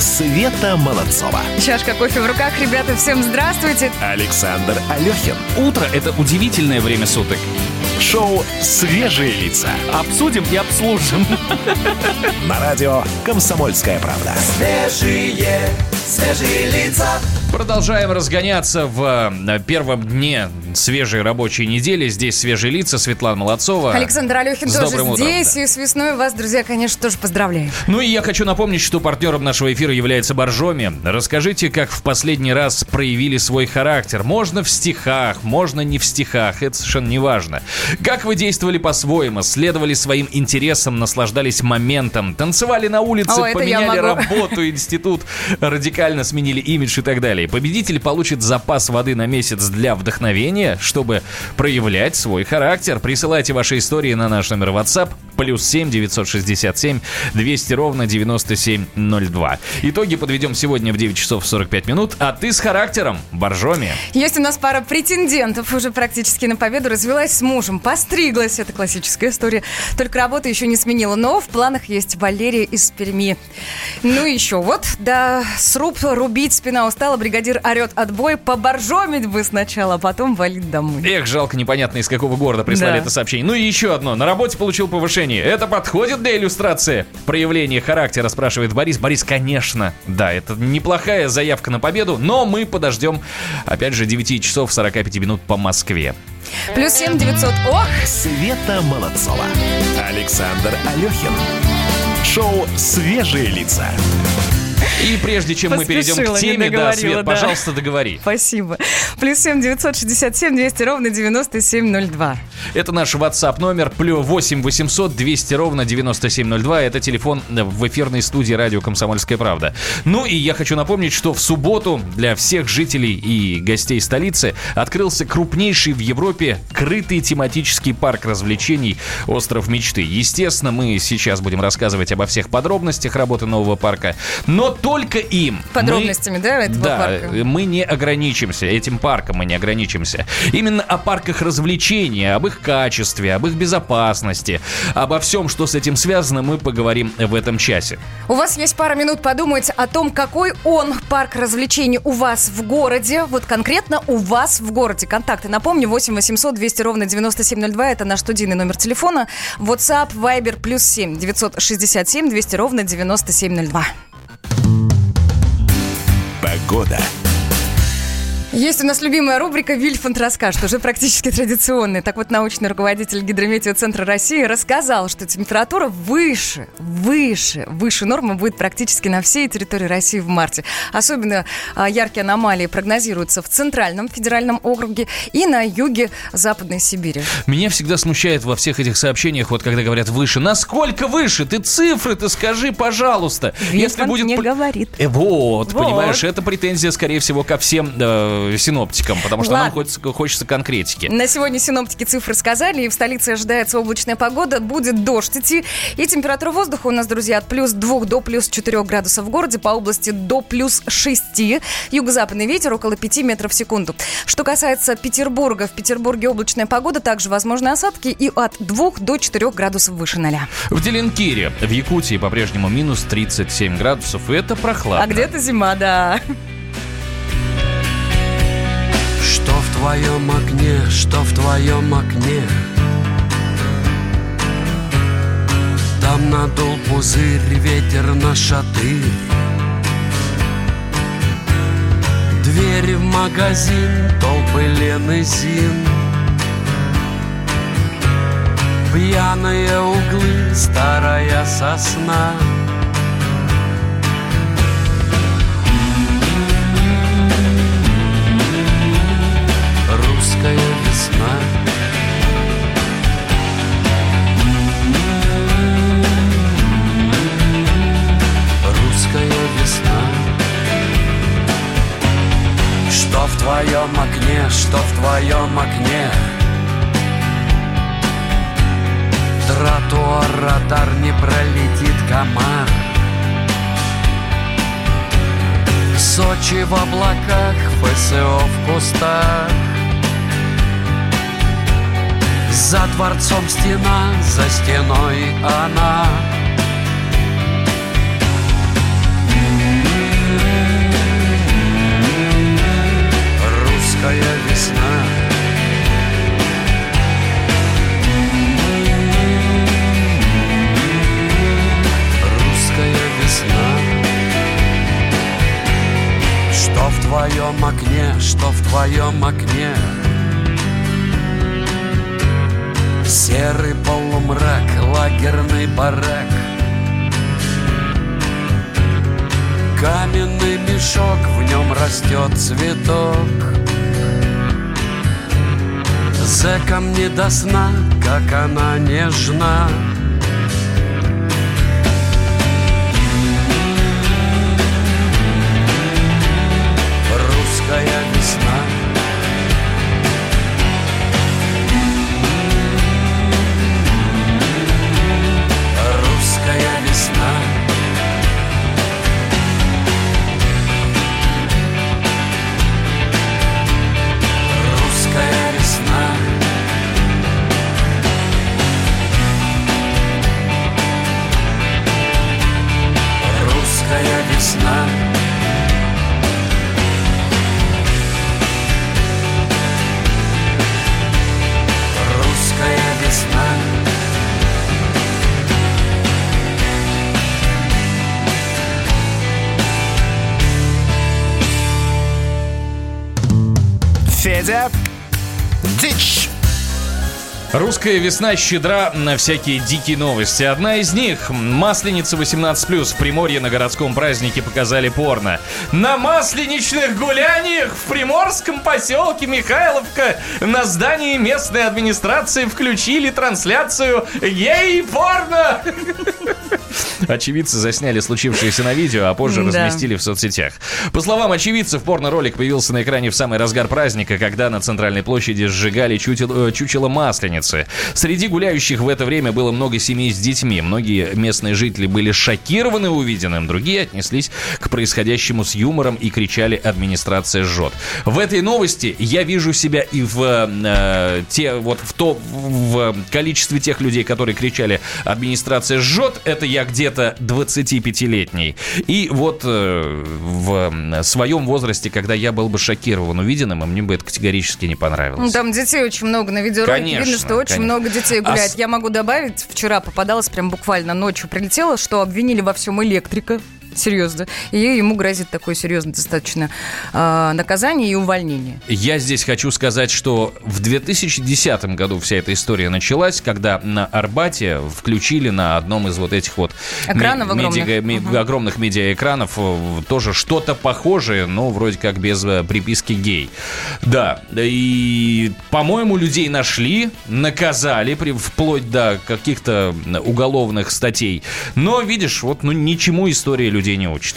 Света Молодцова. Чашка кофе в руках. Ребята, всем здравствуйте. Александр Алехин. Утро – это удивительное время суток. Шоу «Свежие лица». Обсудим и обслужим. На радио «Комсомольская правда». Свежие, свежие лица. Продолжаем разгоняться в э, первом дне свежей рабочей недели. Здесь свежие лица. Светлана Молодцова. Александр Алехин тоже утром, здесь. да. И с весной вас, друзья, конечно, тоже поздравляю. Ну и я хочу напомнить, что партнером нашего эфира является Боржоми. Расскажите, как в последний раз проявили свой характер. Можно в стихах, можно не в стихах, это совершенно не важно. Как вы действовали по-своему, следовали своим интересам, наслаждались моментом, танцевали на улице, О, поменяли работу, институт, радикально сменили имидж и так далее. Победитель получит запас воды на месяц для вдохновения, чтобы проявлять свой характер. Присылайте ваши истории на наш номер WhatsApp плюс 7 967 200 ровно 9702. Итоги подведем сегодня в 9 часов 45 минут. А ты с характером, Боржоми. Есть у нас пара претендентов уже практически на победу. Развелась с мужем, постриглась. Это классическая история. Только работа еще не сменила. Но в планах есть Валерия из Перми. Ну и еще вот, да, сруб рубить, спина устала, бригадир орет отбой. Поборжомить бы сначала, а потом валить домой. Эх, жалко, непонятно из какого города прислали Да. это сообщение. Ну и еще одно. На работе получил повышение. Это подходит для иллюстрации проявления характера, спрашивает Борис. Борис, конечно. Да, это неплохая заявка на победу, но мы подождем, опять же, 9 часов 45 минут по Москве. Плюс 7 900. Ох, Света Молодцова. Александр Алехин. Шоу «Свежие лица». И прежде чем мы перейдем к теме, да, Свет, пожалуйста, договори. спасибо. Плюс 7 967 200 ровно 9702. Это наш WhatsApp номер плюс 8 800 200 ровно 9702. Это телефон в эфирной студии радио «Комсомольская правда». Ну и я хочу напомнить, что в субботу для всех жителей и гостей столицы открылся крупнейший в Европе крытый тематический парк развлечений «Остров мечты». Естественно, мы сейчас будем рассказывать обо всех подробностях работы нового парка, но только им. мы- Подробностями, да, этого да, парка? мы не ограничимся, этим парком мы не ограничимся. Именно о парках развлечения, об их качестве, об их безопасности, обо всем, что с этим связано, мы поговорим в этом часе. У вас есть пара минут подумать о том, какой он парк развлечений у вас в городе. Вот конкретно у вас в городе. Контакты, напомню, 8 800 200 ровно 9702. Это наш студийный номер телефона. WhatsApp, Viber, плюс 7 967 200 ровно 9702. Погода. Есть у нас любимая рубрика «Вильфанд расскажет», уже практически традиционная. Так вот, научный руководитель Гидрометеоцентра России рассказал, что температура выше, выше, выше нормы будет практически на всей территории России в марте. Особенно а, яркие аномалии прогнозируются в Центральном федеральном округе и на юге Западной Сибири. Меня всегда смущает во всех этих сообщениях, вот когда говорят выше. Насколько выше? Ты цифры ты скажи, пожалуйста. Вильфанд не пр- говорит. Э, Вот, Вот. понимаешь, это претензия, скорее всего, ко всем э, синоптикам, потому что нам Ладно. хочется, хочется конкретики. На сегодня синоптики цифры сказали, и в столице ожидается облачная погода, будет дождь идти, и температура воздуха у нас, друзья, от плюс 2 до плюс 4 градусов в городе, по области до плюс 6, юго-западный ветер около 5 метров в секунду. Что касается Петербурга, в Петербурге облачная погода, также возможны осадки и от 2 до 4 градусов выше ноля. В Деленкире, в Якутии по-прежнему минус 37 градусов, и это прохладно. А где-то зима, да. Твоем окне, что в твоем окне. Там надул пузырь ветер на шатырь. Двери в магазин, толпы Лен и Зин. Пьяные углы, старая сосна весна Русская весна. Что в твоем окне, что в твоем окне? Тротуар, радар не пролетит комар. Сочи в облаках, ФСО в кустах за дворцом стена, за стеной она. Русская весна. Русская весна. Что в твоем окне, что в твоем окне? Серый полумрак, лагерный барак. Каменный мешок, в нем растет цветок. Зэкам не до сна, как она нежна Русская весна щедра на всякие дикие новости. Одна из них – Масленица 18+. В Приморье на городском празднике показали порно. На масленичных гуляниях в приморском поселке Михайловка на здании местной администрации включили трансляцию гей-порно. Очевидцы засняли случившееся на видео, а позже Да. разместили в соцсетях. По словам очевидцев, порно-ролик появился на экране в самый разгар праздника, когда на центральной площади сжигали э, чучело масленицы. Среди гуляющих в это время было много семей с детьми. Многие местные жители были шокированы увиденным, другие отнеслись к происходящему с юмором и кричали «администрация жжет». В этой новости я вижу себя и в э, те вот в то в количестве тех людей, которые кричали «администрация жжет», это я где-то 25-летний. И вот э, в своем возрасте, когда я был бы шокирован увиденным, и мне бы это категорически не понравилось. Там детей очень много на видеоролике. Конечно, Видно, что очень конечно. много детей А гуляет. с- Я могу добавить, вчера попадалась прям буквально ночью прилетела, что обвинили во всем электрика. Серьезно. И ему грозит такое серьезное достаточно а, наказание и увольнение. Я здесь хочу сказать, что в 2010 году вся эта история началась, когда на Арбате включили на одном из вот этих вот Экранов ме- огромных. медиа- ме- Мгм. огромных медиаэкранов э, тоже что-то похожее, но вроде как без э, приписки гей. Да, и, по-моему, людей нашли, наказали при- вплоть до каких-то уголовных статей. Но, видишь, вот ну, ничему история людей не учит.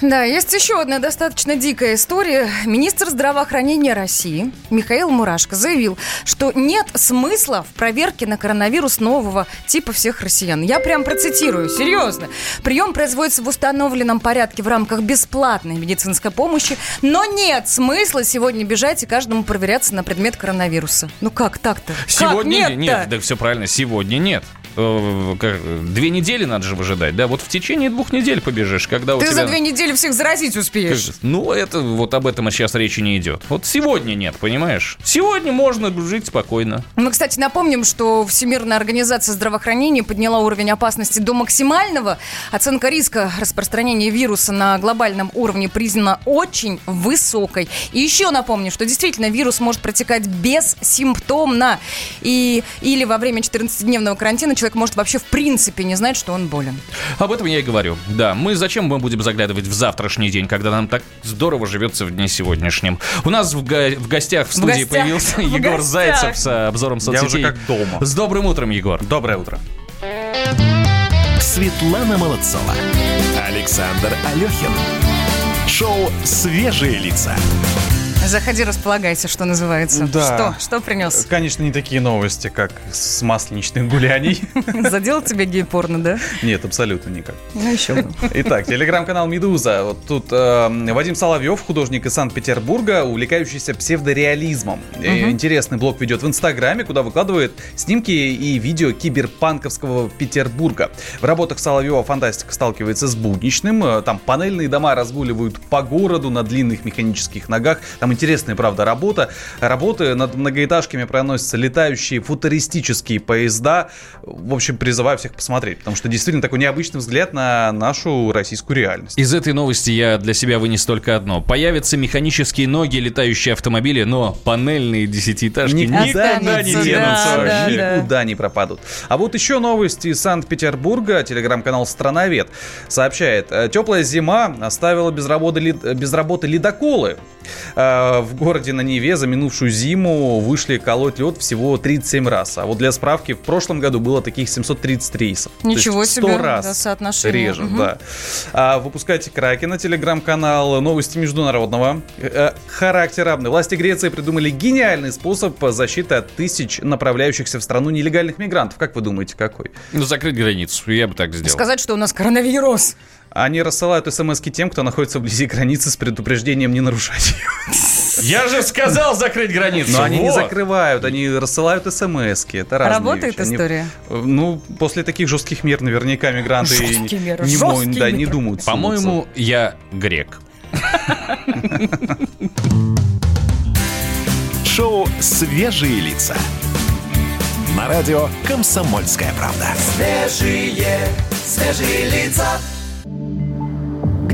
Да, есть еще одна достаточно дикая история. Министр здравоохранения России Михаил Мурашко заявил, что нет смысла в проверке на коронавирус нового типа всех россиян. Я прям процитирую, серьезно. Прием производится в установленном порядке в рамках бесплатной медицинской помощи, но нет смысла сегодня бежать и каждому проверяться на предмет коронавируса. Ну как так-то? Сегодня как нет, нет, да все правильно, сегодня нет. Э, Две недели надо же выжидать, да? Вот в течение двух недель побежишь, когда у Ты тебя... за две недели всех заразить успеешь. Ну, это вот об этом сейчас речи не идет. Вот сегодня нет, понимаешь? Сегодня можно жить спокойно. Мы, кстати, напомним, что Всемирная организация здравоохранения подняла уровень опасности до максимального. Оценка риска распространения вируса на глобальном уровне признана очень высокой. И еще напомню, что действительно вирус может протекать бессимптомно. И, или во время 14-дневного карантина человек может вообще в принципе не знать, что он болен. Об этом я и говорю. Да, мы зачем мы будем заглядывать в завтрашний день, когда нам так здорово живется в дне сегодняшнем? У нас в, го- в гостях в студии гостях. появился В Егор гостях. Зайцев с обзором Я соцсетей. уже как дома. С добрым утром, Егор. Доброе утро. Светлана Молодцова. Александр Алехин. Шоу «Свежие лица». Заходи, располагайся, что называется. Да. Что? Что принес? Конечно, не такие новости, как с масленичных гуляний. Задел тебя гей-порно, да? Нет, абсолютно никак. Ну еще бы. Итак, телеграм-канал «Медуза». Вот тут э, Вадим Соловьев, художник из Санкт-Петербурга, увлекающийся псевдореализмом. Э, Интересный блог ведет в Инстаграме, куда выкладывает снимки и видео киберпанковского Петербурга. В работах Соловьева фантастика сталкивается с будничным. Э, Там панельные дома разгуливают по городу на длинных механических ногах. Там интересная, правда, работа. Работы над многоэтажками проносятся летающие футуристические поезда. В общем, призываю всех посмотреть, потому что действительно такой необычный взгляд на нашу российскую реальность. Из этой новости я для себя вынес только одно. Появятся механические ноги, летающие автомобили, но панельные десятиэтажки Никуда никогда не денутся да, да. Никуда не пропадут. А вот еще новости из Санкт-Петербурга. Телеграм-канал «Страновед» сообщает. Теплая зима оставила без работы, без работы ледоколы. Э, В городе на Неве за минувшую зиму вышли колоть лед всего 37 раз. А вот для справки, в прошлом году было таких 730 рейсов. То есть Ничего в 100 себе, раз да, соотношение. реже, Мгм. да. А, выпускайте Кракена, телеграм-канал, новости международного э, характера. Власти Греции придумали гениальный способ защиты от тысяч направляющихся в страну нелегальных мигрантов. Как вы думаете, какой? Ну, закрыть границу, я бы так сделал. Сказать, что у нас коронавирус. Они рассылают смс тем, кто находится вблизи границы с предупреждением не нарушать ее. Я же сказал закрыть границу. Но они не закрывают, они рассылают смс Это разные Работает история? ну, после таких жестких мер наверняка мигранты не, мо- жесткие да, не меры. думают. По-моему, я грек. Шоу «Свежие лица». На радио «Комсомольская правда».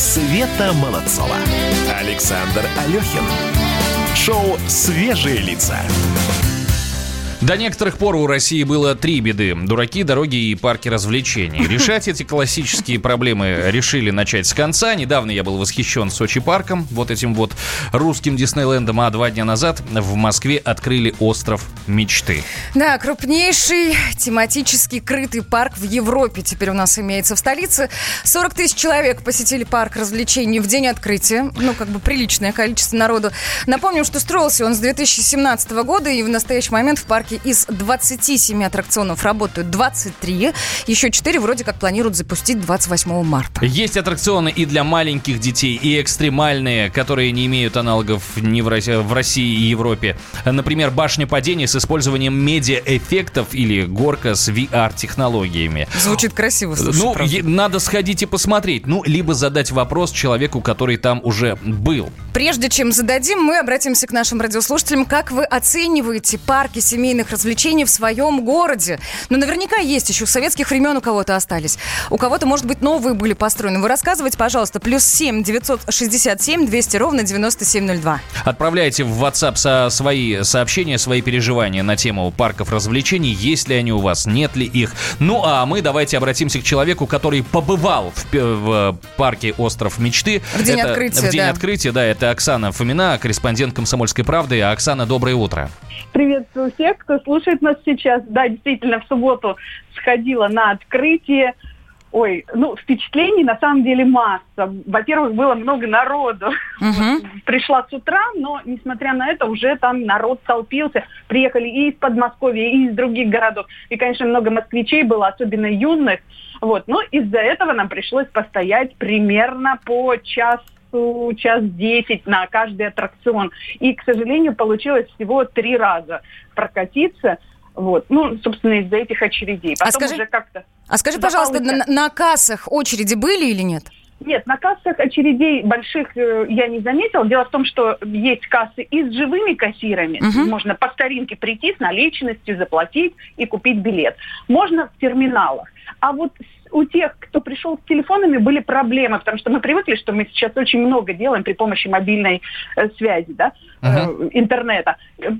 Света Молодцова. Александр Алехин. Шоу «Свежие лица». До некоторых пор у России было три беды. Дураки, дороги и парки развлечений. Решать эти классические проблемы решили начать с конца. Недавно я был восхищен Сочи парком, вот этим вот русским Диснейлендом, а два дня назад в Москве открыли остров мечты. Да, крупнейший тематический крытый парк в Европе теперь у нас имеется в столице. 40 тысяч человек посетили парк развлечений в день открытия. Ну, как бы приличное количество народу. Напомним, что строился он с 2017 года, и в настоящий момент в парке из 27 аттракционов работают 23. Еще 4 вроде как планируют запустить 28 марта. Есть аттракционы и для маленьких детей, и экстремальные, которые не имеют аналогов ни в России, в России и Европе. Например, башня падения с использованием медиа-эффектов или горка с VR-технологиями. Звучит красиво, слушай, Ну, правда. надо сходить и посмотреть. Ну, либо задать вопрос человеку, который там уже был. Прежде чем зададим, мы обратимся к нашим радиослушателям. Как вы оцениваете парки семейных развлечений в своем городе? Ну, наверняка есть еще с советских времен у кого-то остались. У кого-то, может быть, новые были построены. Вы рассказывайте, пожалуйста. Плюс 7 967 200 ровно 9702. Отправляйте в WhatsApp со свои сообщения, свои переживания на тему парков развлечений. Есть ли они у вас, нет ли их. Ну, а мы давайте обратимся к человеку, который побывал в, в парке «Остров мечты». В день Это- открытия, В день да. открытия, да. Это Оксана Фомина, корреспондент «Комсомольской правды». Оксана, доброе утро. Приветствую всех, кто слушает нас сейчас. Да, действительно, в субботу сходила на открытие. Ой, ну, впечатлений на самом деле масса. Во-первых, было много народу. Мгм. Пришла с утра, но, несмотря на это, уже там народ толпился. Приехали и из Подмосковья, и из других городов. И, конечно, много москвичей было, особенно юных. Вот. Но из-за этого нам пришлось постоять примерно по часу час десять на каждый аттракцион. И, к сожалению, получилось всего три раза прокатиться. Вот. Ну, собственно, из-за этих очередей. А Потом скажи- уже как-то... А скажи, пожалуйста, на, на кассах очереди были или нет? Нет, на кассах очередей больших э, я не заметила. Дело в том, что есть кассы и с живыми кассирами. Мгм. Можно по старинке прийти с наличностью, заплатить и купить билет. Можно в терминалах. А вот у тех, кто пришел с телефонами, были проблемы, потому что мы привыкли, что мы сейчас очень много делаем при помощи мобильной э, связи, да, э, интернета.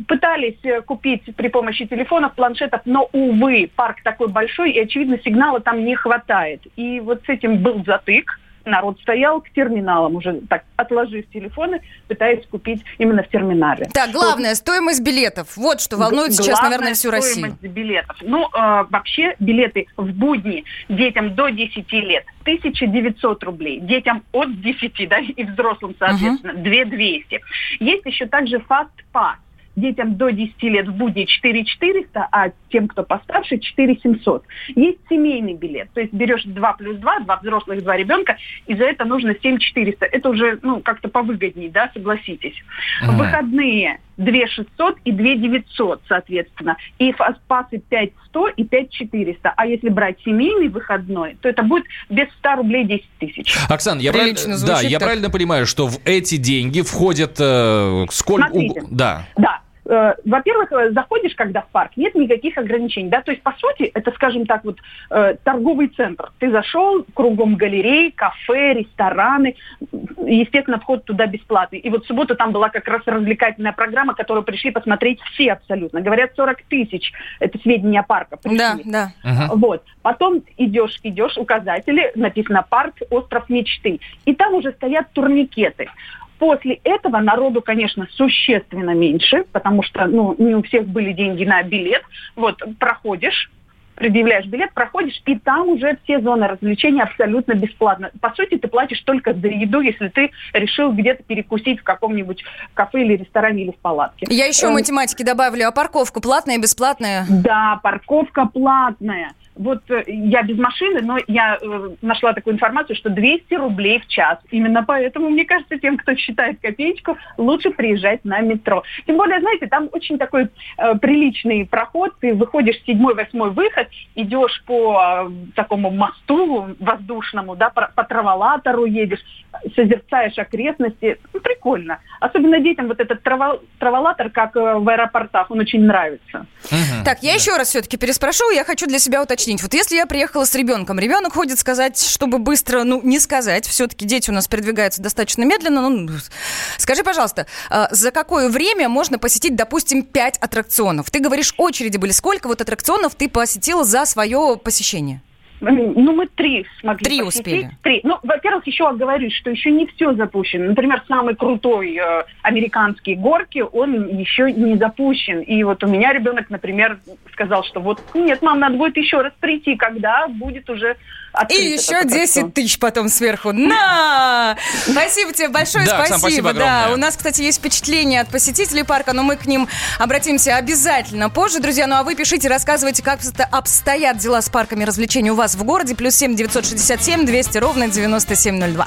Пытались э, купить при помощи телефонов, планшетов, но, увы, парк такой большой, и, очевидно, сигнала там не хватает. И вот с этим был затык. Народ стоял к терминалам, уже так отложив телефоны, пытаясь купить именно в терминале. Так, главное, стоимость билетов. Вот что волнует сейчас, Главная наверное, всю Россию. стоимость билетов. Ну, э, вообще, билеты в будни детям до 10 лет 1900 рублей. Детям от 10, да, и взрослым, соответственно, 2200. Есть еще также фаст пас. Детям до 10 лет в будни 4 400, а тем, кто постарше, 4 700. Есть семейный билет, то есть берешь 2 плюс 2, два взрослых, два ребенка, и за это нужно 7 400. Это уже, ну, как-то повыгоднее, да, согласитесь. В выходные 2 600 и 2 900, соответственно. И фастпассы 5 100 и 5 400. А если брать семейный выходной, то это будет без 100 рублей 10 тысяч. Оксан, я, правильно, да, я правильно понимаю, что в эти деньги входят э, сколько... Смотрите. Да. Да. Э, Во-первых, э, заходишь, когда в парк, нет никаких ограничений, да, то есть, по сути, это, скажем так, вот э, торговый центр. Ты зашел, кругом галерей, кафе, рестораны, естественно, вход туда бесплатный. И вот в субботу там была как раз развлекательная программа, которую пришли посмотреть все абсолютно. Говорят, 40 тысяч, это сведения парка. Пришли. Да, да. Вот. Потом идешь, идешь, указатели, написано «Парк Остров Мечты». И там уже стоят турникеты. После этого народу, конечно, существенно меньше, потому что ну, не у всех были деньги на билет. Вот, проходишь, предъявляешь билет, проходишь, и там уже все зоны развлечения абсолютно бесплатно. По сути, ты платишь только за еду, если ты решил где-то перекусить в каком-нибудь кафе или ресторане или в палатке. Я еще Эм, математики добавлю, а парковка платная, бесплатная? Да, парковка платная. Вот э, я без машины, но я э, нашла такую информацию, что 200 рублей в час. Именно поэтому, мне кажется, тем, кто считает копеечку, лучше приезжать на метро. Тем более, знаете, там очень такой э, приличный проход. Ты выходишь седьмой, восьмой выход, идешь по э, такому мосту воздушному, да, по, по траволатору едешь, созерцаешь окрестности. Ну, прикольно. Особенно детям вот этот трава- траволатор, как э, в аэропортах, он очень нравится. Так, я еще раз все-таки переспрошу, я хочу для себя уточнить. Вот если я приехала с ребенком, ребенок ходит сказать, чтобы быстро, ну, не сказать, все-таки дети у нас передвигаются достаточно медленно, ну, скажи, пожалуйста, а, за какое время можно посетить, допустим, 5 аттракционов? Ты говоришь, очереди были. Сколько вот аттракционов ты посетила за свое посещение? Ну, мы три смогли Три посетить. успели. Три. Ну, во-первых, еще оговорюсь, что еще не все запущено. Например, самый крутой э, американский горки, он еще не запущен. И вот у меня ребенок, например, сказал, что вот, нет, мам, надо будет еще раз прийти, когда будет уже И еще аттракцион. 10 тысяч потом сверху. На! Спасибо тебе большое, Да, спасибо. спасибо да, огромное. у нас, кстати, есть впечатления от посетителей парка, но мы к ним обратимся обязательно позже, друзья. Ну а вы пишите, рассказывайте, как обсто- обстоят дела с парками развлечений у вас в городе. Плюс 7 967 200 ровно 9702.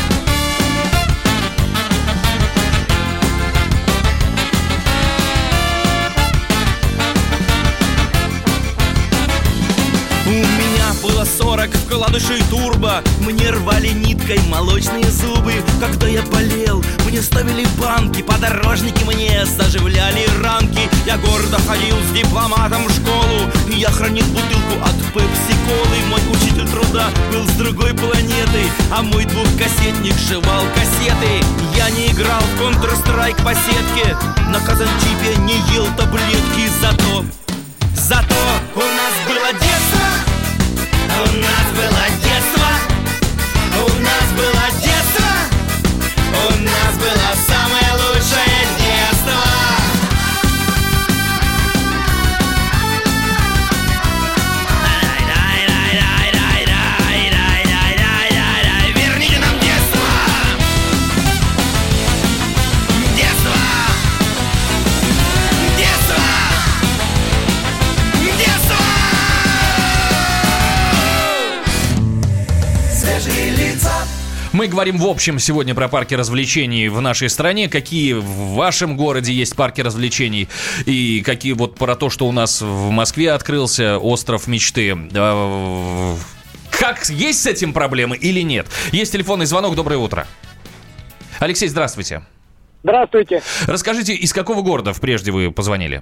Было 40 вкладышей турбо. Мне рвали ниткой молочные зубы. Когда я болел, мне ставили банки. Подорожники мне заживляли ранки. Я гордо ходил с дипломатом в школу. Я хранил бутылку от пепси-колы. Мой учитель труда был с другой планеты А мой двухкассетник жевал кассеты. Я не играл в Counter-Strike по сетке. На казанчипе не ел таблетки. Зато, зато у нас было детство у нас было детство, Свежие лица Мы говорим в общем сегодня про парки развлечений в нашей стране. Какие в вашем городе есть парки развлечений? И какие вот про то, что у нас в Москве открылся остров мечты. А, Как есть с этим проблемы или нет? Есть телефонный звонок. Доброе утро. Алексей, здравствуйте. Здравствуйте. Расскажите, из какого города прежде вы позвонили?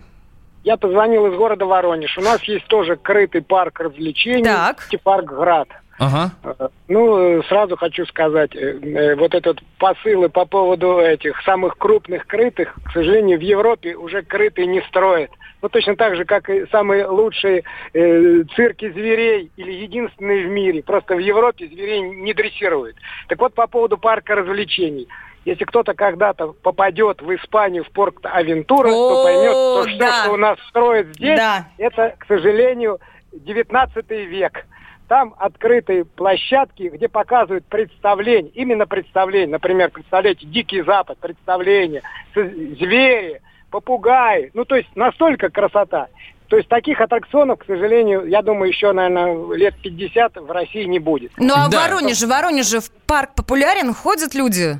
Я позвонил из города Воронеж. У нас есть тоже крытый парк развлечений. Так. Парк Град. Ага. Э, Ну, э, сразу хочу сказать, э, вот этот посылы по поводу этих самых крупных крытых, к сожалению, в Европе уже крытые не строят. Ну, точно так же, как и самые лучшие э, цирки зверей или единственные в мире. Просто в Европе зверей не дрессируют. Так вот, по поводу парка развлечений. Если кто-то когда-то попадет в Испанию, в порт Авентура, то поймет, что все, да. что у нас строят здесь, Да. это, к сожалению, 19 век. Там открытые площадки, где показывают представление, именно представление. Например, представляете, Дикий Запад, представление, с- звери, попугаи. Ну, то есть настолько красота. То есть таких аттракционов, к сожалению, я думаю, еще, наверное, лет 50 в России не будет. Ну а в Да. Воронеже, в Воронеже в парк популярен, ходят люди?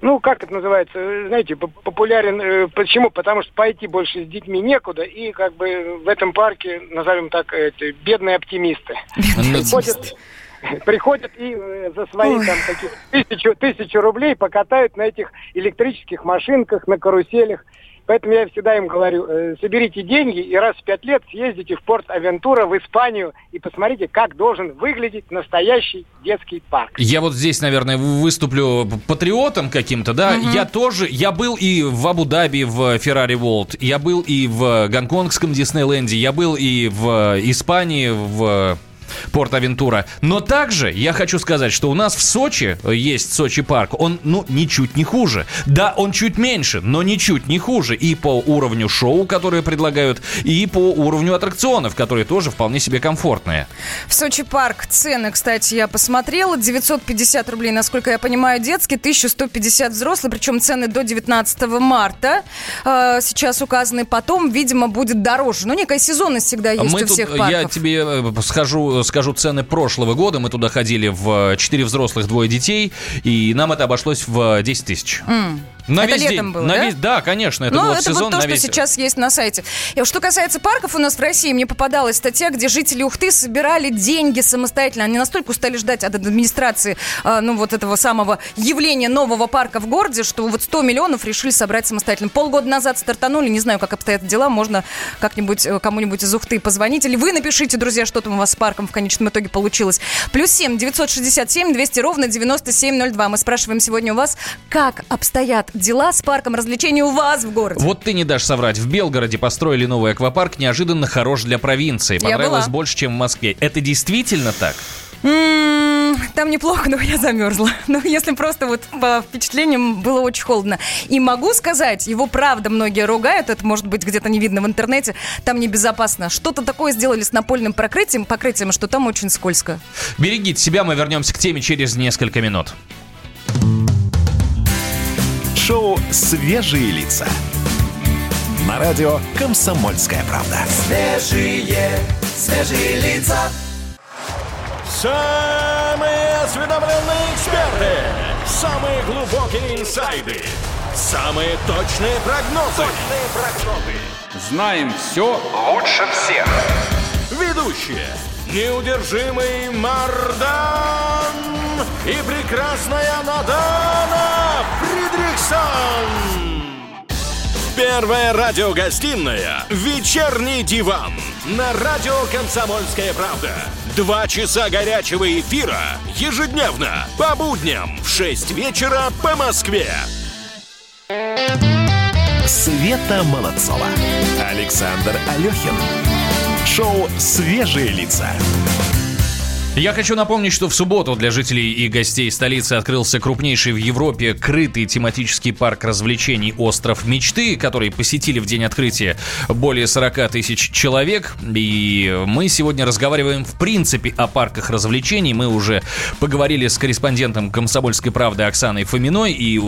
Ну, как это называется, э, знаете, поп- популярен. э, Почему? Потому что пойти больше с детьми некуда, и как бы в этом парке, назовем так, эти бедные оптимисты. Приходят, приходят и э, за свои Ой. там какие тысячу, тысячу рублей покатают на этих электрических машинках, на каруселях. Поэтому я всегда им говорю, э, соберите деньги и раз в пять лет съездите в порт Авентура в Испанию и посмотрите, как должен выглядеть настоящий детский парк. Я вот здесь, наверное, выступлю патриотом каким-то, да. Я тоже, я был и в Абу-Даби в Феррари Волт, я был и в гонконгском Диснейленде, я был и в Испании в Порт-Авентура. Но также я хочу сказать, что у нас в Сочи есть Сочи парк. Он, ну, ничуть не хуже. Да, он чуть меньше, но ничуть не хуже. И по уровню шоу, которые предлагают, и по уровню аттракционов, которые тоже вполне себе комфортные. В Сочи парк цены, кстати, я посмотрела. 950 рублей, насколько я понимаю, детский, 1150 взрослый, причем цены до 19 марта. э, сейчас указаны потом, видимо, будет дороже. Ну, некая сезонность всегда есть Мы у тут, всех я парков. тебе э, скажу, скажу цены прошлого года. Мы туда ходили в 4 взрослых, двое детей, и нам это обошлось в 10 тысяч. М. На Это весь летом день. было, на да? весь, да, конечно, это ну, было это сезон вот то, на что весь... сейчас есть на сайте. И что касается парков у нас в России, мне попадалась статья, где жители Ухты собирали деньги самостоятельно. Они настолько устали ждать от администрации, а, ну, вот этого самого явления нового парка в городе, что вот 100 миллионов решили собрать самостоятельно. Полгода назад стартанули, не знаю, как обстоят дела, можно как-нибудь э, кому-нибудь из Ухты позвонить, или вы напишите, друзья, что там у вас с парком в конечном итоге получилось. Плюс 7 967 200 ровно 9702. Мы спрашиваем сегодня у вас, как обстоят дела с парком развлечений у вас в городе. Вот ты не дашь соврать. В Белгороде построили новый аквапарк, неожиданно хорош для провинции. Понравилось была. больше, чем в Москве. Это действительно так? Там неплохо, но я замерзла. Но если просто вот по впечатлениям было очень холодно. И могу сказать, его правда многие ругают, это может быть где-то не видно в интернете, там небезопасно. Что-то такое сделали с напольным покрытием, покрытием, что там очень скользко. Берегите себя, мы вернемся к теме через несколько минут. Шоу «Свежие лица». На радио «Комсомольская правда». Свежие, свежие лица. Самые осведомленные эксперты. Самые глубокие инсайды. Самые точные прогнозы. Точные прогнозы. Знаем все лучше всех. Ведущие. Неудержимый Мардан и прекрасная Надана Фридрихсон. Первая радиогостинная «Вечерний диван» на радио «Комсомольская правда». Два часа горячего эфира ежедневно по будням в 6 вечера по Москве. Света Молодцова. Александр Алехин. Шоу «Свежие лица». Я хочу напомнить, что в субботу для жителей и гостей столицы открылся крупнейший в Европе крытый тематический парк развлечений «Остров мечты», который посетили в день открытия более 40 тысяч человек. И мы сегодня разговариваем в принципе о парках развлечений. Мы уже поговорили с корреспондентом «Комсомольской правды» Оксаной Фоминой. И,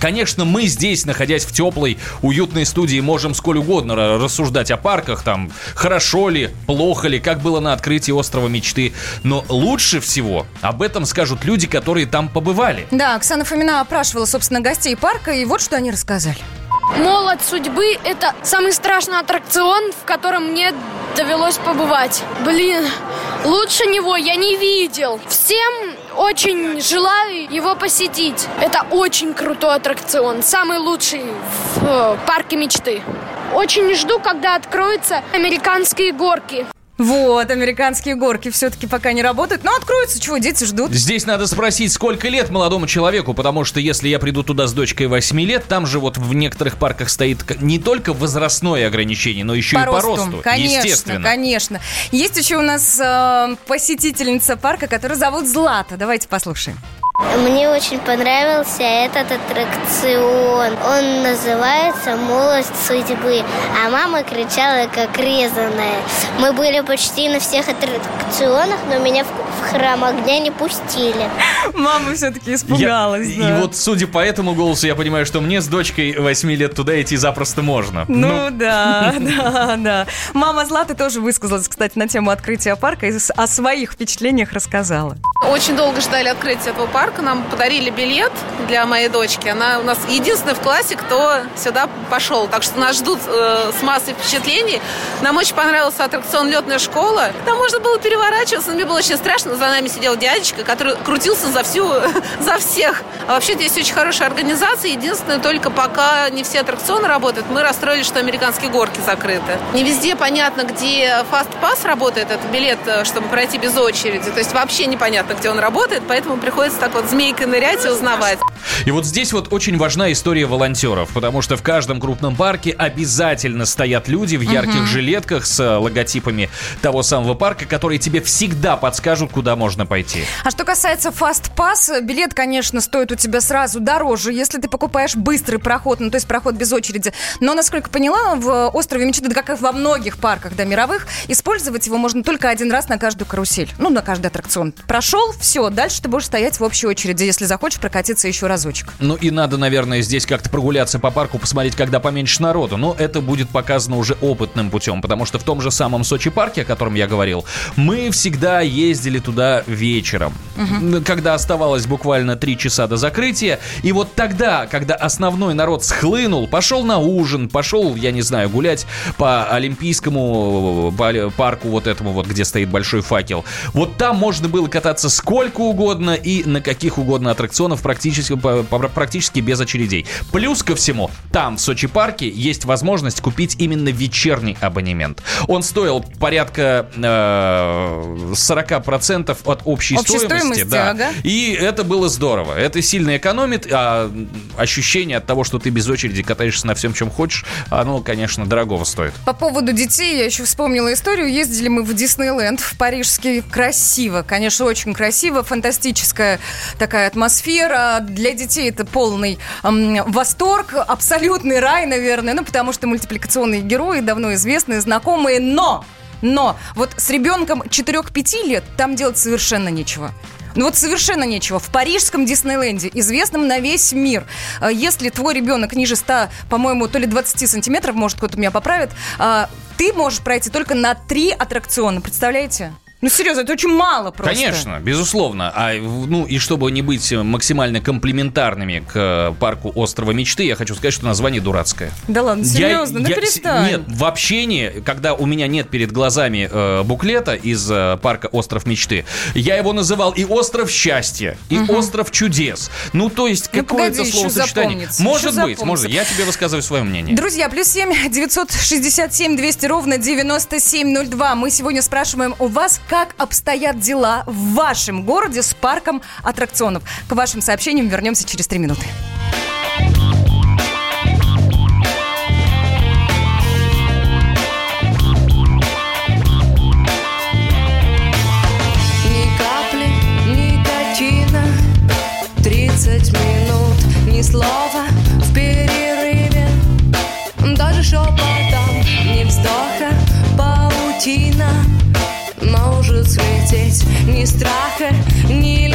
конечно, мы здесь, находясь в теплой, уютной студии, можем сколь угодно ра- рассуждать о парках, там, хорошо ли, плохо ли, как было на открытии «Острова мечты». Но лучше всего об этом скажут люди, которые там побывали. Да, Оксана Фомина опрашивала, собственно, гостей парка, и вот что они рассказали. Молот судьбы – это самый страшный аттракцион, в котором мне довелось побывать. Блин, лучше него я не видел. Всем очень желаю его посетить. Это очень крутой аттракцион, самый лучший в э, парке мечты. Очень жду, когда откроются американские горки. Вот, американские горки все-таки пока не работают. Но откроются, чего, дети ждут. Здесь надо спросить, сколько лет молодому человеку, потому что если я приду туда с дочкой 8 лет, там же вот в некоторых парках стоит не только возрастное ограничение, но еще по и по росту. росту. Конечно, естественно. конечно. Есть еще у нас э, посетительница парка, которую зовут Злата. Давайте послушаем. Мне очень понравился этот аттракцион. Он называется «Молость судьбы», а мама кричала, как резаная. Мы были почти на всех аттракционах, но меня в, в храм огня не пустили. Мама все-таки Я- испугалась. И да. вот, судя по этому голосу, я понимаю, что мне с дочкой 8 лет туда идти запросто можно. Ну, да, да, да. Мама Златы тоже высказалась, кстати, на тему открытия парка и о своих впечатлениях рассказала. Очень долго ждали открытия этого парка. Нам подарили билет для моей дочки. Она у нас единственная в классе, кто сюда пошел. Так что нас ждут э, с массой впечатлений. Нам очень понравился аттракцион «Летная школа». Там можно было переворачиваться. Мне было очень страшно. За нами сидел дядечка, который крутился за всю, за всех. А вообще здесь очень хорошая организация. Единственное, только пока не все аттракционы работают, мы расстроились, что американские горки закрыты. Не везде понятно, где Fast Pass работает, это билет, э, чтобы пройти без очереди. То есть вообще непонятно, где он работает, поэтому приходится так вот змейкой нырять и узнавать. И вот здесь вот очень важна история волонтеров, потому что в каждом крупном парке обязательно стоят люди в ярких Мгм. жилетках с э, логотипами того самого парка, которые тебе всегда подскажут, куда можно пойти. А что касается Fast Pass, билет, конечно, стоит у тебя сразу дороже, если ты покупаешь быстрый проход, ну, то есть проход без очереди. Но, насколько поняла, в острове Мечты, как и во многих парках, да, мировых, использовать его можно только один раз на каждую карусель. Ну, на каждый аттракцион. Прошел, все, дальше ты будешь стоять в общей очереди, если захочешь прокатиться еще разочек. Ну и надо, наверное, здесь как-то прогуляться по парку, посмотреть, когда поменьше народу. Но это будет показано уже опытным путем, потому что в том же самом Сочи парке, о котором я говорил, мы всегда ездили туда вечером, Мгм. когда оставалось буквально три часа до закрытия. И вот тогда, когда основной народ схлынул, пошел на ужин, пошел, я не знаю, гулять по Олимпийскому парку вот этому вот, где стоит большой факел. Вот там можно было кататься сколько угодно и на каких угодно аттракционов практически, практически без очередей. Плюс ко всему, там, в Сочи парке, есть возможность купить именно вечерний абонемент. Он стоил порядка э, 40% от общей, Общей стоимости, да. ага. И это было здорово. Это сильно экономит, а ощущение от того, что ты без очереди катаешься на всем, чем хочешь, оно, конечно, дорогого стоит. По поводу детей я еще вспомнила историю. Ездили мы в Диснейленд, в парижский. Красиво, конечно, очень красиво. Фантастическая такая атмосфера. Для детей это полный эм, восторг. Абсолютный рай, наверное. Ну, потому что мультипликационные герои давно известные, знакомые. Но, но вот с ребенком 4-5 лет там делать совершенно нечего. Ну вот совершенно нечего. В парижском Диснейленде, известном на весь мир, э, если твой ребенок ниже 100, по-моему, то ли 20 сантиметров, может, кто-то меня поправит, э, ты можешь пройти только на три аттракциона. Представляете? Ну, серьезно, это очень мало просто. Конечно, безусловно. А, ну, и чтобы не быть максимально комплементарными к э, парку Острова Мечты, я хочу сказать, что название дурацкое. Да ладно, Я- серьезно, ну я- перестань. Нет, в общении, когда у меня нет перед глазами э, буклета из э, парка Остров Мечты, я его называл и Остров Счастья, и Мгм. Остров Чудес. Ну, то есть, Ну, какое-то словосочетание. Может еще быть, может. Я тебе высказываю свое мнение. Друзья, плюс семь девятьсот шестьдесят семь двести ровно девяносто семь ноль два. Мы сегодня спрашиваем у вас, как обстоят дела в вашем городе с парком аттракционов. К вашим сообщениям вернемся через три минуты. Ни Может светить. Ни страха, ни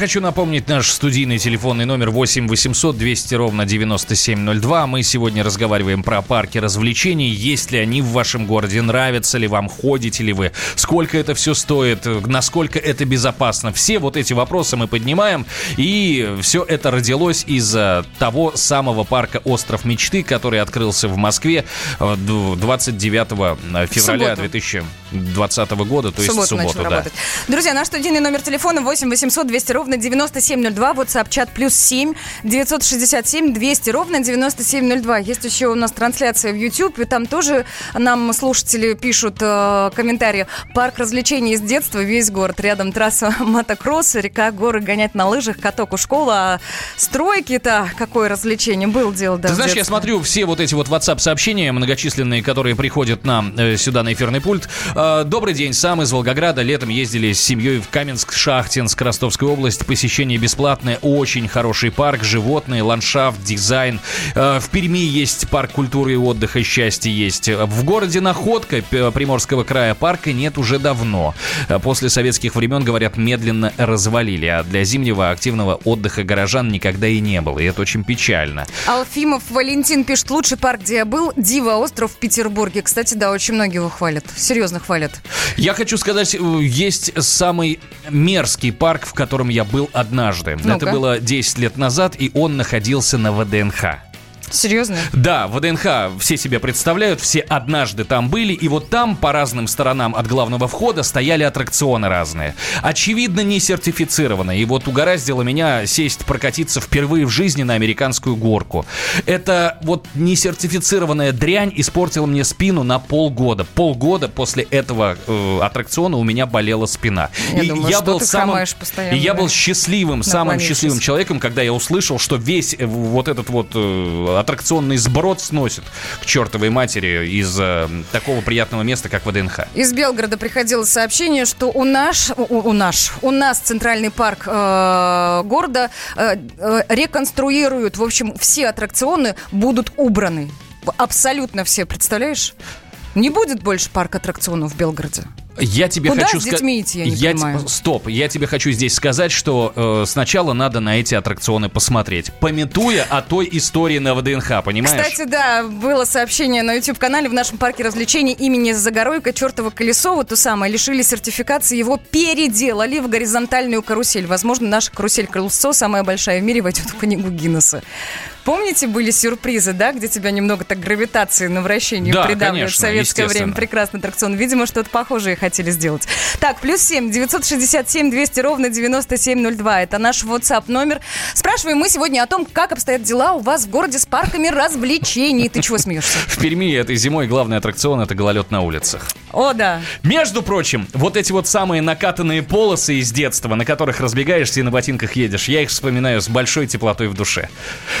хочу напомнить наш студийный телефонный номер 8 800 200 ровно 9702. Мы сегодня разговариваем про парки развлечений. Есть ли они в вашем городе? Нравятся ли вам? Ходите ли вы? Сколько это все стоит? Насколько это безопасно? Все вот эти вопросы мы поднимаем. И все это родилось из того самого парка «Остров мечты», который открылся в Москве э, д- 29 февраля субботу. 2020 года, то есть в субботу субботу. да. работать. Друзья, наш студийный номер телефона 8 800 200 ровно 9702. WhatsApp чат плюс 7 967 200 ровно 9702. Есть еще у нас трансляция в YouTube, и там тоже нам слушатели пишут э, комментарии. Парк развлечений из детства, весь город. Рядом трасса мотокросса, река, горы, гонять на лыжах, каток у школы. А стройки-то какое развлечение был дело, да, Ты знаешь, я смотрю все вот эти вот WhatsApp-сообщения многочисленные, которые приходят нам э, сюда на эфирный пульт. Э, Добрый день, сам из Волгограда. Летом ездили с семьей в Каменск, Шахтинск, Ростовская область. Посещение бесплатное, очень хороший парк, животные, ландшафт, дизайн. Э, В Перми есть парк культуры и отдыха, счастье есть. В городе Находка Приморского края парка нет уже давно. Э, После советских времен, говорят, медленно развалили, а для зимнего активного отдыха горожан никогда и не было. И это очень печально. Алфимов Валентин пишет, лучший парк, где я был, Дива остров в Петербурге. Кстати, да, очень многие его хвалят. Серьезно хвалят. Я хочу сказать, э, есть самый мерзкий парк, в котором я был однажды. Ну-ка. Это было 10 лет назад, и он находился на ВДНХ. Серьезно? Да, ВДНХ все себе представляют, все однажды там были, и вот там по разным сторонам от главного входа стояли аттракционы разные. Очевидно, не сертифицированные. И вот угораздило меня сесть прокатиться впервые в жизни на американскую горку. Это вот несертифицированная дрянь испортила мне спину на полгода. Полгода после этого э, аттракциона у меня болела спина. Я и думаю, я был самым, и я был счастливым, самым счастливым человеком, когда я услышал, что весь э, вот этот вот э, аттракционный сброд сносит к чертовой матери из э, такого приятного места, как ВДНХ. Из Белгорода приходило сообщение, что у, наш, у, у наш, у нас центральный парк э, города э, э, реконструируют. В общем, все аттракционы будут убраны. Абсолютно все, представляешь? Не будет больше парк аттракционов в Белгороде. Я тебе Куда хочу с ска- детьми идти, я не те- понимаю. Стоп, я тебе хочу здесь сказать, что э, сначала надо на эти аттракционы посмотреть, пометуя о той истории на ВДНХ, понимаешь? Кстати, да, было сообщение на YouTube-канале в нашем парке развлечений имени Загоройка чертова колесо, вот то самое, лишили сертификации, его переделали в горизонтальную карусель. Возможно, наша карусель-колесо, самая большая в мире, войдет в книгу Гиннесса. Помните, были сюрпризы, да, где тебя немного так гравитации на вращение Да, придавливает в конечно, советское время? Прекрасный аттракцион. Видимо, что-то похожее хотели сделать. Так, плюс 7, 967, 200 ровно 9702. Это наш WhatsApp номер. Спрашиваем мы сегодня о том, как обстоят дела у вас в городе с парками развлечений. Ты чего смеешься? В Перми этой зимой главный аттракцион это гололед на улицах. О, да. Между прочим, вот эти вот самые накатанные полосы из детства, на которых разбегаешься и на ботинках едешь, я их вспоминаю с большой теплотой в душе.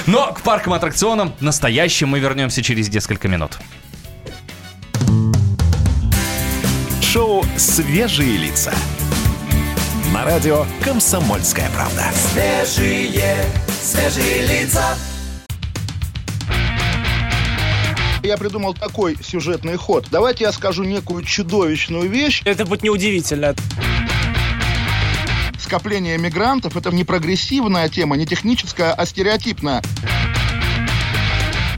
Но к паркам-аттракционам настоящим мы вернемся через несколько минут. Шоу «Свежие лица». На радио «Комсомольская правда». Свежие, свежие лица. Я придумал такой сюжетный ход. Давайте я скажу некую чудовищную вещь. Это будет неудивительно. Скопление мигрантов – это не прогрессивная тема, не техническая, а стереотипная.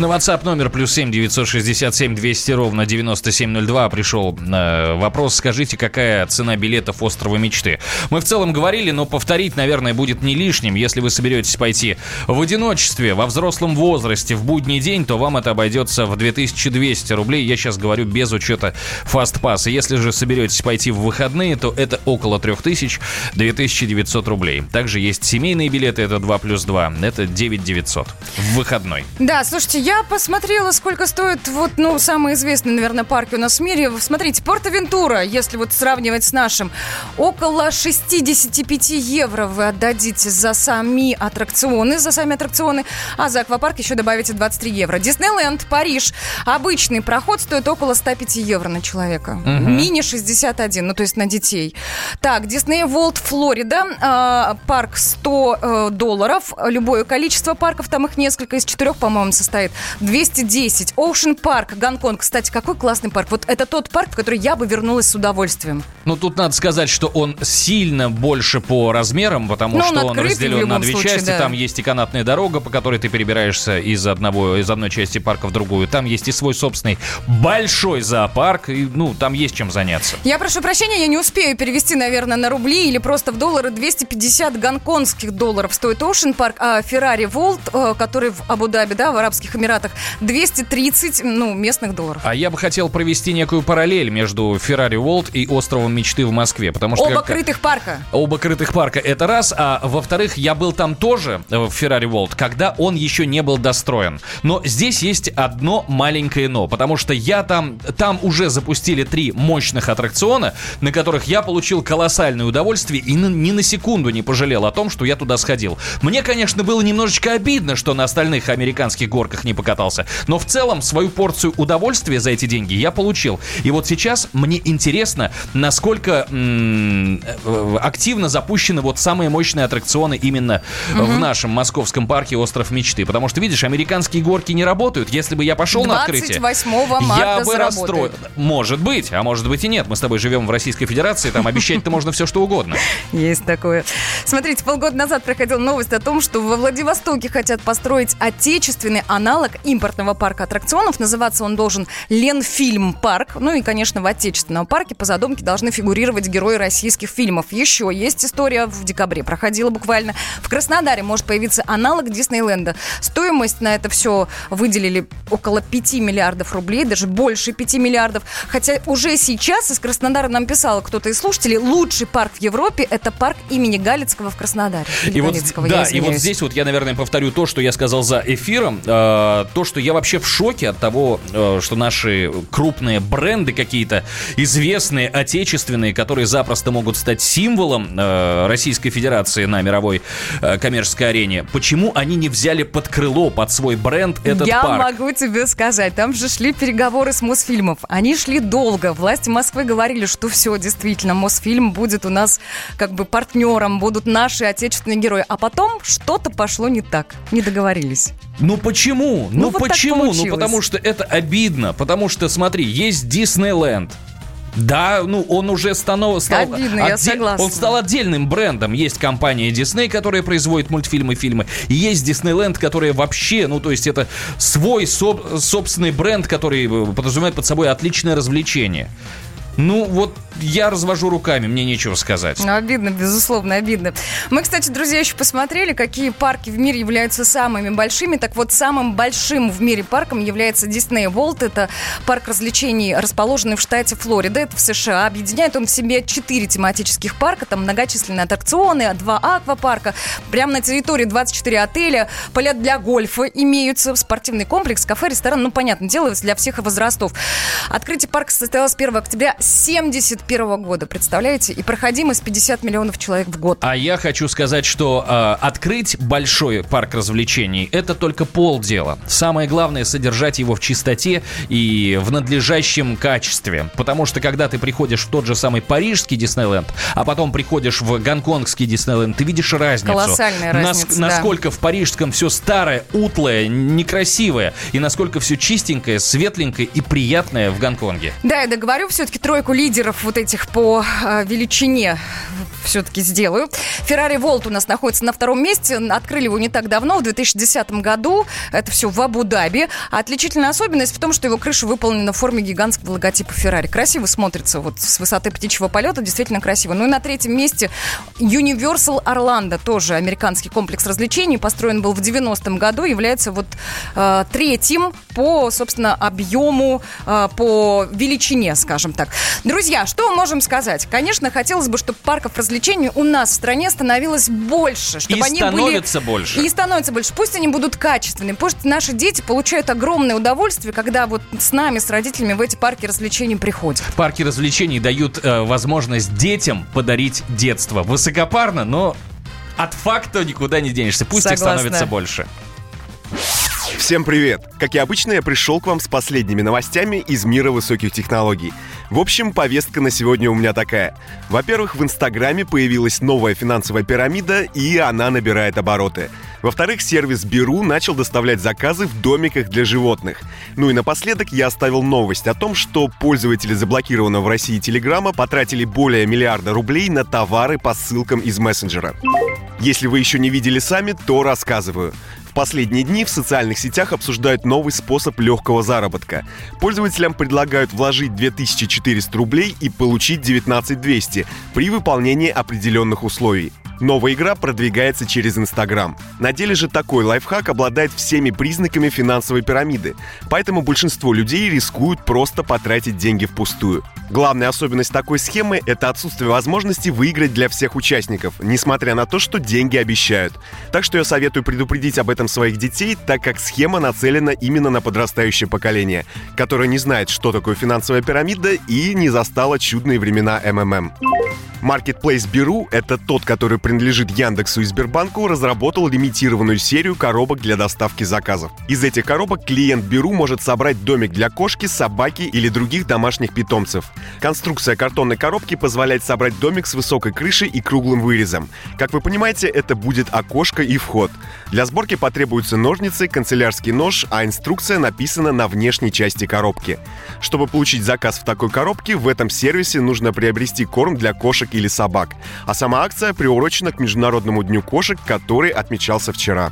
На WhatsApp номер плюс 7 967 200 ровно 9702 пришел э, вопрос. Скажите, какая цена билетов острова мечты? Мы в целом говорили, но повторить, наверное, будет не лишним. Если вы соберетесь пойти в одиночестве, во взрослом возрасте, в будний день, то вам это обойдется в 2200 рублей. Я сейчас говорю без учета фастпасса. Если же соберетесь пойти в выходные, то это около 3000, 2900 рублей. Также есть семейные билеты, это 2 плюс 2, это 9900 в выходной. Да, слушайте, я посмотрела, сколько стоит вот, ну, самый известный, наверное, парк у нас в мире. Смотрите, Порто-Вентура, если вот сравнивать с нашим, около 65 евро вы отдадите за сами аттракционы, за сами аттракционы, а за аквапарк еще добавите 23 евро. Диснейленд, Париж, обычный проход стоит около 105 евро на человека. Мгм. Мини 61, ну, то есть на детей. Так, Дисней Волт, Флорида, э, парк 100 э, долларов, любое количество парков, там их несколько, из четырех, по-моему, состоит. 210. Оушен Парк, Гонконг. Кстати, какой классный парк. Вот это тот парк, в который я бы вернулась с удовольствием. Ну, тут надо сказать, что он сильно больше по размерам, потому Ну, он что он в разделен на две случае, части. да. Там есть и канатная дорога, по которой ты перебираешься из одного, из одной части парка в другую. Там есть и свой собственный большой зоопарк. И, ну, там есть чем заняться. Я прошу прощения, я не успею перевести, наверное, на рубли или просто в доллары. 250 гонконгских долларов стоит Ocean Парк, а Ferrari Волт, э, который в Абу-Даби, да, в Арабских Эмиратах, 230, ну, местных долларов. А я бы хотел провести некую параллель между Феррари Волт и островом мечты в Москве, потому что Оба как- крытых парка. Оба крытых парка это раз, а во-вторых, я был там тоже э, в Феррари Волт, когда он еще не был достроен. Но здесь есть одно маленькое но, потому что я там, там уже запустили три мощных аттракциона, на которых я получил колоссальное удовольствие и ни на секунду не пожалел о том, что я туда сходил. Мне, конечно, было немножечко обидно, что на остальных американских горках не покатался, но в целом свою порцию удовольствия за эти деньги я получил. И вот сейчас мне интересно, насколько м, э, активно запущены вот самые мощные аттракционы именно в Мгм. нашем московском парке «Остров мечты». Потому что, видишь, американские горки не работают. Если бы я пошел на открытие... 28 марта я бы расстроил. Может быть, а может быть и нет. Мы с тобой живем в Российской Федерации, там обещать-то можно все что угодно. Есть такое. Смотрите, полгода назад проходила новость о том, что во Владивостоке хотят построить отечественный аналог импортного парка аттракционов. Называться он должен Ленфильм парк. Ну и, конечно, в отечественном парке по задумке должны фигурировать герои российских фильмов. Еще есть история в декабре, проходила буквально. В Краснодаре может появиться аналог Диснейленда. Стоимость на это все выделили около 5 миллиардов рублей, даже больше 5 миллиардов. Хотя уже сейчас из Краснодара нам писал кто-то из слушателей, лучший парк в Европе – это парк имени Галицкого в Краснодаре. И вот, да, и вот здесь вот я, наверное, повторю то, что я сказал за эфиром. Э, то, что я вообще в шоке от того, э, что наши крупные бренды какие-то известные, отечественные, которые запросто могут стать символом э, Российской Федерации на мировой э, коммерческой арене, почему они не взяли под крыло, под свой бренд этот Я парк? могу тебе сказать, там же шли переговоры с Мосфильмов. Они шли долго. Власти Москвы говорили, что все, действительно, Мосфильм будет у нас как бы партнером, будут наши отечественные герои. А потом что-то пошло не так. Не договорились. Ну почему? Ну, Ну, вот почему? Ну потому что это обидно. Потому что, смотри, есть Диснейленд. Да, ну он уже станов, стал... Обидно, я согласна. Он стал отдельным брендом. Есть компания Disney, которая производит мультфильмы, фильмы. И есть Диснейленд, которая вообще, ну то есть это свой соб- собственный бренд, который э, подразумевает под собой отличное развлечение. Ну, вот я развожу руками, мне нечего сказать. Ну, обидно, безусловно, обидно. Мы, кстати, друзья, еще посмотрели, какие парки в мире являются самыми большими. Так вот, самым большим в мире парком является Disney World. Это парк развлечений, расположенный в штате Флорида. Это в США. Объединяет он в себе четыре тематических парка. Там многочисленные аттракционы, два аквапарка. Прямо на территории 24 отеля. Поля для гольфа имеются. Спортивный комплекс, кафе, ресторан. Ну, понятно, дело для всех возрастов. Открытие парка состоялось 1 октября 71 года. Представляете? И проходимость 50 миллионов человек в год. А я хочу сказать, что э, открыть большой парк развлечений – это только полдела. Самое главное – содержать его в чистоте и в надлежащем качестве. Потому что, когда ты приходишь в тот же самый парижский Диснейленд, а потом приходишь в гонконгский Диснейленд, ты видишь разницу. Колоссальная разница, Нас, Насколько в парижском все старое, утлое, некрасивое, и насколько все чистенькое, светленькое и приятное в Гонконге. Да, я договорю все-таки тройку лидеров вот этих по э, величине все-таки сделаю. Феррари Волт у нас находится на втором месте. Открыли его не так давно, в 2010 году. Это все в Абу-Даби. Отличительная особенность в том, что его крыша выполнена в форме гигантского логотипа Феррари. Красиво смотрится вот с высоты птичьего полета, действительно красиво. Ну и на третьем месте Universal Orlando, тоже американский комплекс развлечений. Построен был в 90-м году, является вот э, третьим по, собственно, объему, э, по величине, скажем так. Друзья, что мы можем сказать? Конечно, хотелось бы, чтобы парков развлечений у нас в стране становилось больше. Чтобы И они становится были... больше. И становится больше. Пусть они будут качественными. Пусть наши дети получают огромное удовольствие, когда вот с нами, с родителями в эти парки развлечений приходят. Парки развлечений дают э, возможность детям подарить детство. Высокопарно, но от факта никуда не денешься. Пусть их Согласна. становится больше. Всем привет! Как и обычно, я пришел к вам с последними новостями из мира высоких технологий. В общем, повестка на сегодня у меня такая. Во-первых, в Инстаграме появилась новая финансовая пирамида, и она набирает обороты. Во-вторых, сервис Беру начал доставлять заказы в домиках для животных. Ну и напоследок я оставил новость о том, что пользователи заблокированного в России Телеграма потратили более миллиарда рублей на товары по ссылкам из мессенджера. Если вы еще не видели сами, то рассказываю. Последние дни в социальных сетях обсуждают новый способ легкого заработка. Пользователям предлагают вложить 2400 рублей и получить 19200 при выполнении определенных условий. Новая игра продвигается через Инстаграм. На деле же такой лайфхак обладает всеми признаками финансовой пирамиды, поэтому большинство людей рискуют просто потратить деньги впустую. Главная особенность такой схемы – это отсутствие возможности выиграть для всех участников, несмотря на то, что деньги обещают. Так что я советую предупредить об этом своих детей, так как схема нацелена именно на подрастающее поколение, которое не знает, что такое финансовая пирамида и не застало чудные времена МММ. Marketplace Беру — это тот, который принадлежит Яндексу и Сбербанку, разработал лимитированную серию коробок для доставки заказов. Из этих коробок клиент Беру может собрать домик для кошки, собаки или других домашних питомцев. Конструкция картонной коробки позволяет собрать домик с высокой крышей и круглым вырезом. Как вы понимаете, это будет окошко и вход. Для сборки потребуются ножницы, канцелярский нож, а инструкция написана на внешней части коробки. Чтобы получить заказ в такой коробке, в этом сервисе нужно приобрести корм для кошек или собак. А сама акция приурочена к Международному дню кошек, который отмечался вчера.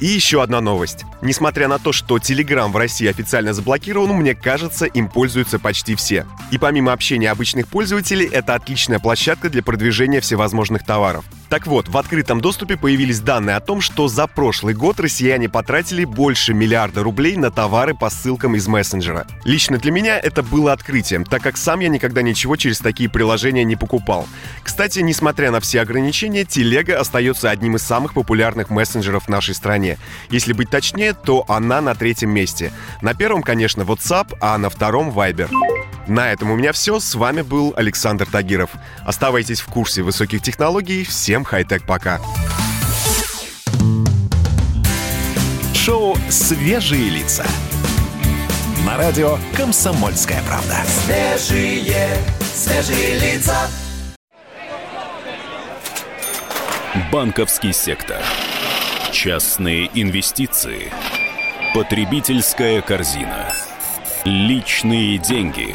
И еще одна новость. Несмотря на то, что Telegram в России официально заблокирован, мне кажется, им пользуются почти все. И помимо общения обычных пользователей, это отличная площадка для продвижения всевозможных товаров. Так вот, в открытом доступе появились данные о том, что за прошлый год россияне потратили больше миллиарда рублей на товары по ссылкам из мессенджера. Лично для меня это было открытием, так как сам я никогда ничего через такие приложения не покупал. Кстати, несмотря на все ограничения, Телега остается одним из самых популярных мессенджеров в нашей стране. Если быть точнее, то она на третьем месте. На первом, конечно, WhatsApp, а на втором Viber. На этом у меня все. С вами был Александр Тагиров. Оставайтесь в курсе высоких технологий. Всем хай-тек пока. Шоу «Свежие лица». На радио «Комсомольская правда». Свежие, свежие лица. Банковский сектор. Частные инвестиции. Потребительская корзина. Личные деньги.